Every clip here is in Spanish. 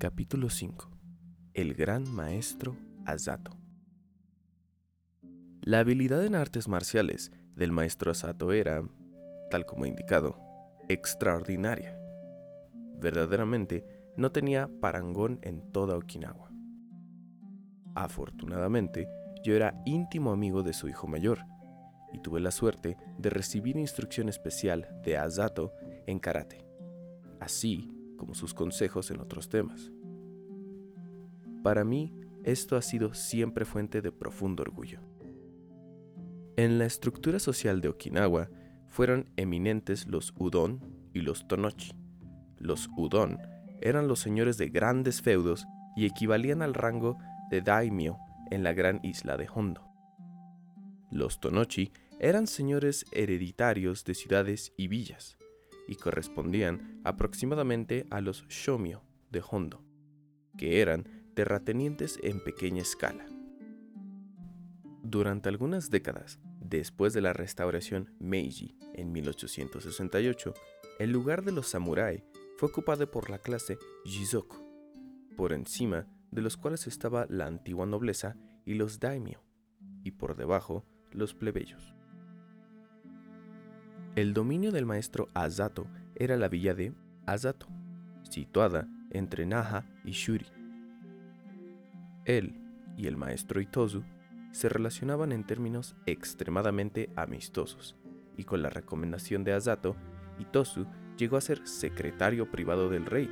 Capítulo 5 El gran maestro Azato La habilidad en artes marciales del maestro Azato era, tal como indicado, extraordinaria. Verdaderamente no tenía parangón en toda Okinawa. Afortunadamente, yo era íntimo amigo de su hijo mayor y tuve la suerte de recibir instrucción especial de Azato en karate, así como sus consejos en otros temas. Para mí, esto ha sido siempre fuente de profundo orgullo. En la estructura social de Okinawa fueron eminentes los Udon y los Tonochi. Los Udon eran los señores de grandes feudos y equivalían al rango de daimyo en la gran isla de Hondo. Los Tonochi eran señores hereditarios de ciudades y villas y correspondían aproximadamente a los Shomyo de Hondo, que eran terratenientes en pequeña escala. Durante algunas décadas, después de la restauración Meiji en 1868, el lugar de los samurái fue ocupado por la clase Jizoku, por encima de los cuales estaba la antigua nobleza y los daimyo, y por debajo los plebeyos. El dominio del maestro Azato era la villa de Azato, situada entre Naha y Shuri. Él y el maestro Itozu se relacionaban en términos extremadamente amistosos, y con la recomendación de Azato, Itozu llegó a ser secretario privado del rey.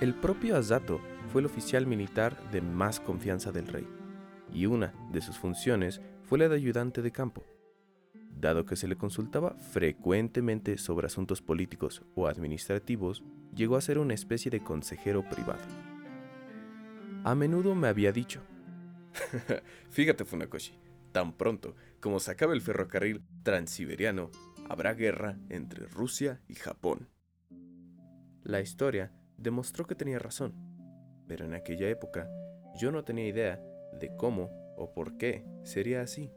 El propio Azato fue el oficial militar de más confianza del rey, y una de sus funciones fue la de ayudante de campo dado que se le consultaba frecuentemente sobre asuntos políticos o administrativos, llegó a ser una especie de consejero privado. A menudo me había dicho, Fíjate Funakoshi, tan pronto como se acabe el ferrocarril transiberiano, habrá guerra entre Rusia y Japón. La historia demostró que tenía razón, pero en aquella época yo no tenía idea de cómo o por qué sería así.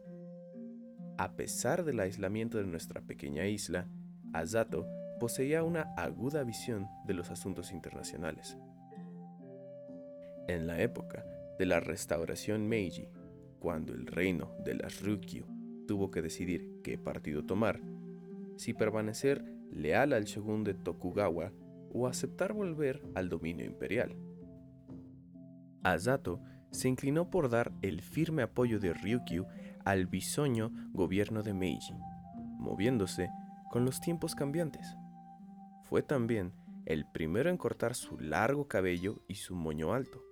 A pesar del aislamiento de nuestra pequeña isla, Azato poseía una aguda visión de los asuntos internacionales. En la época de la restauración Meiji, cuando el reino de las Ryukyu tuvo que decidir qué partido tomar, si permanecer leal al shogun de Tokugawa o aceptar volver al dominio imperial. Azato se inclinó por dar el firme apoyo de Ryukyu al bisoño gobierno de Meiji, moviéndose con los tiempos cambiantes. Fue también el primero en cortar su largo cabello y su moño alto,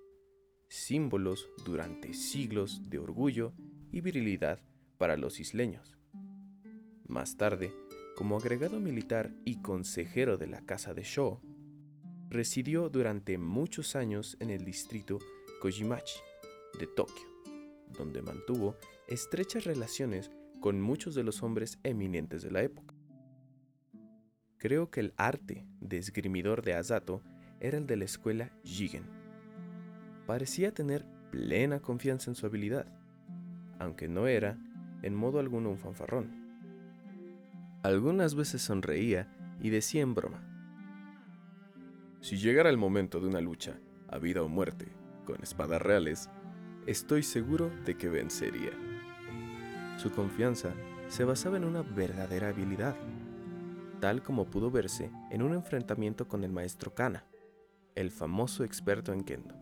símbolos durante siglos de orgullo y virilidad para los isleños. Más tarde, como agregado militar y consejero de la Casa de Sho, residió durante muchos años en el distrito Kojimachi de Tokio, donde mantuvo estrechas relaciones con muchos de los hombres eminentes de la época. Creo que el arte de esgrimidor de Azato era el de la escuela Jigen. Parecía tener plena confianza en su habilidad, aunque no era, en modo alguno, un fanfarrón. Algunas veces sonreía y decía en broma, si llegara el momento de una lucha, a vida o muerte, con espadas reales, estoy seguro de que vencería. Su confianza se basaba en una verdadera habilidad, tal como pudo verse en un enfrentamiento con el maestro Kana, el famoso experto en kendo.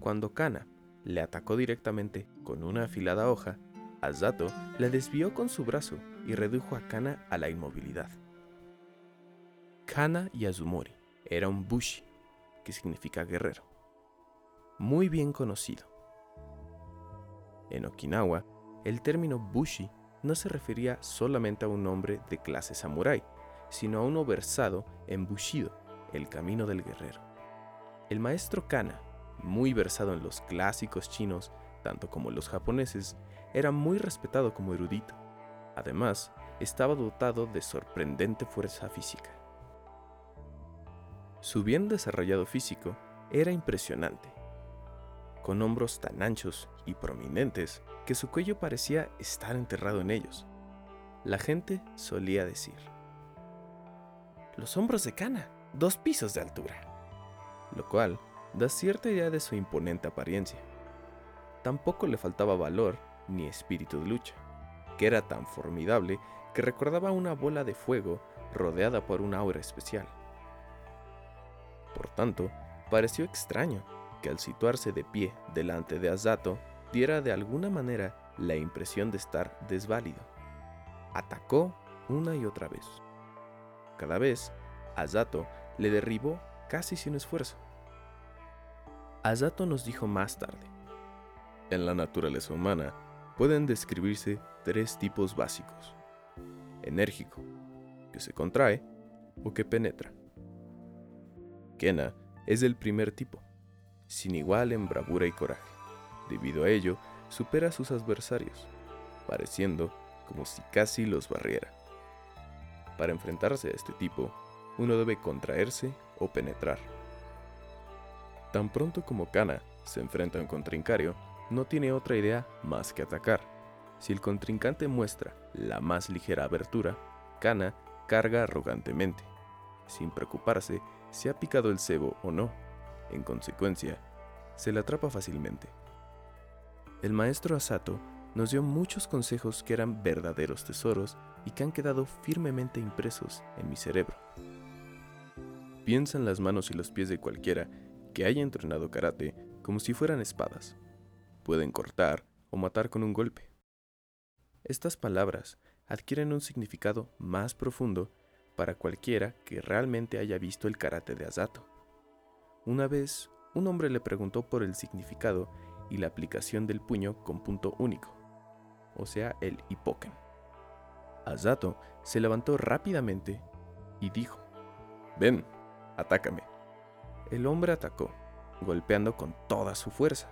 Cuando Kana le atacó directamente con una afilada hoja, Azato le desvió con su brazo y redujo a Kana a la inmovilidad. Kana Yazumori era un bushi, que significa guerrero, muy bien conocido. En Okinawa, el término bushi no se refería solamente a un hombre de clase samurái, sino a uno versado en bushido, el camino del guerrero. El maestro Kana, muy versado en los clásicos chinos, tanto como los japoneses, era muy respetado como erudito. Además, estaba dotado de sorprendente fuerza física. Su bien desarrollado físico era impresionante con hombros tan anchos y prominentes que su cuello parecía estar enterrado en ellos. La gente solía decir, los hombros de Cana, dos pisos de altura. lo cual da cierta idea de su imponente apariencia. Tampoco le faltaba valor ni espíritu de lucha, que era tan formidable que recordaba una bola de fuego rodeada por una aura especial. Por tanto, pareció extraño que al situarse de pie delante de Azato diera de alguna manera la impresión de estar desválido. Atacó una y otra vez. Cada vez, Azato le derribó casi sin esfuerzo. Azato nos dijo más tarde. En la naturaleza humana pueden describirse tres tipos básicos. Enérgico, que se contrae o que penetra. Kena es el primer tipo, sin igual en bravura y coraje. Debido a ello, supera a sus adversarios, pareciendo como si casi los barriera. Para enfrentarse a este tipo, uno debe contraerse o penetrar. Tan pronto como Kana se enfrenta a un contrincario, no tiene otra idea más que atacar. Si el contrincante muestra la más ligera abertura, Kana carga arrogantemente, sin preocuparse si ha picado el cebo o no. En consecuencia, se le atrapa fácilmente. El maestro Asato nos dio muchos consejos que eran verdaderos tesoros y que han quedado firmemente impresos en mi cerebro. Piensa en las manos y los pies de cualquiera que haya entrenado karate como si fueran espadas. Pueden cortar o matar con un golpe. Estas palabras adquieren un significado más profundo para cualquiera que realmente haya visto el karate de Asato. Una vez, un hombre le preguntó por el significado y la aplicación del puño con punto único, o sea, el hipoken. Asato se levantó rápidamente y dijo, Ven, atácame. El hombre atacó, golpeando con toda su fuerza.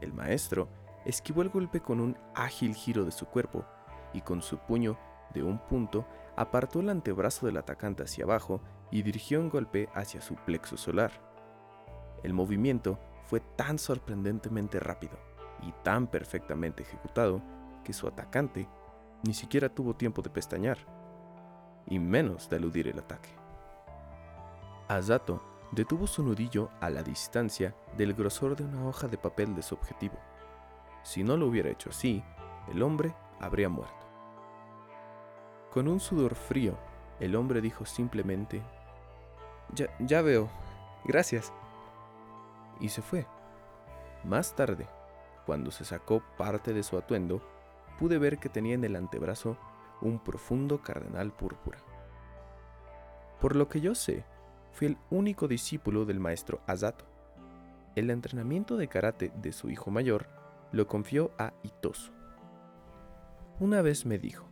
El maestro esquivó el golpe con un ágil giro de su cuerpo y con su puño de un punto apartó el antebrazo del atacante hacia abajo y dirigió un golpe hacia su plexo solar. El movimiento fue tan sorprendentemente rápido y tan perfectamente ejecutado que su atacante ni siquiera tuvo tiempo de pestañear, y menos de eludir el ataque. Azato detuvo su nudillo a la distancia del grosor de una hoja de papel de su objetivo. Si no lo hubiera hecho así, el hombre habría muerto. Con un sudor frío, el hombre dijo simplemente, Ya, ya veo, gracias. Y se fue. Más tarde, cuando se sacó parte de su atuendo, pude ver que tenía en el antebrazo un profundo cardenal púrpura. Por lo que yo sé, fui el único discípulo del maestro Azato. El entrenamiento de karate de su hijo mayor lo confió a Itosu. Una vez me dijo,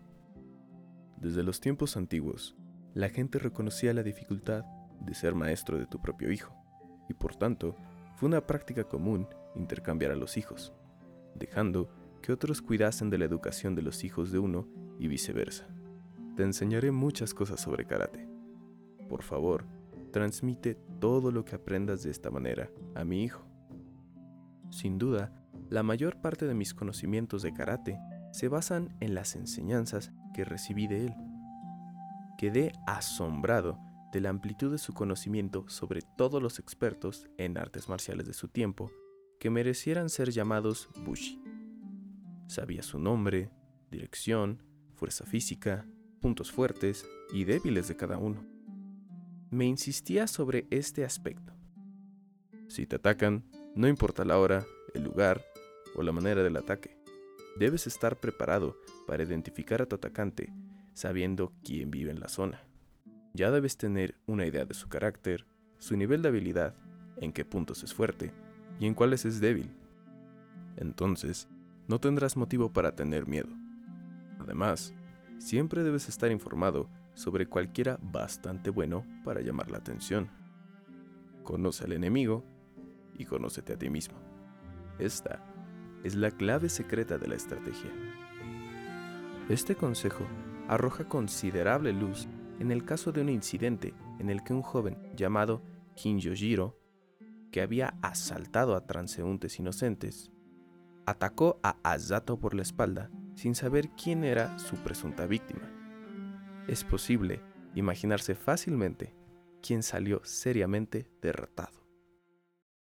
desde los tiempos antiguos, la gente reconocía la dificultad de ser maestro de tu propio hijo, y por tanto, fue una práctica común intercambiar a los hijos, dejando que otros cuidasen de la educación de los hijos de uno y viceversa. Te enseñaré muchas cosas sobre karate. Por favor, transmite todo lo que aprendas de esta manera a mi hijo. Sin duda, la mayor parte de mis conocimientos de karate se basan en las enseñanzas que recibí de él. Quedé asombrado de la amplitud de su conocimiento sobre todos los expertos en artes marciales de su tiempo que merecieran ser llamados Bushi. Sabía su nombre, dirección, fuerza física, puntos fuertes y débiles de cada uno. Me insistía sobre este aspecto. Si te atacan, no importa la hora, el lugar o la manera del ataque. Debes estar preparado para identificar a tu atacante sabiendo quién vive en la zona. Ya debes tener una idea de su carácter, su nivel de habilidad, en qué puntos es fuerte y en cuáles es débil. Entonces, no tendrás motivo para tener miedo. Además, siempre debes estar informado sobre cualquiera bastante bueno para llamar la atención. Conoce al enemigo y conócete a ti mismo. Esta es la clave secreta de la estrategia. Este consejo arroja considerable luz en el caso de un incidente en el que un joven llamado Kinjojiro, que había asaltado a transeúntes inocentes, atacó a Azato por la espalda sin saber quién era su presunta víctima. Es posible imaginarse fácilmente quién salió seriamente derrotado.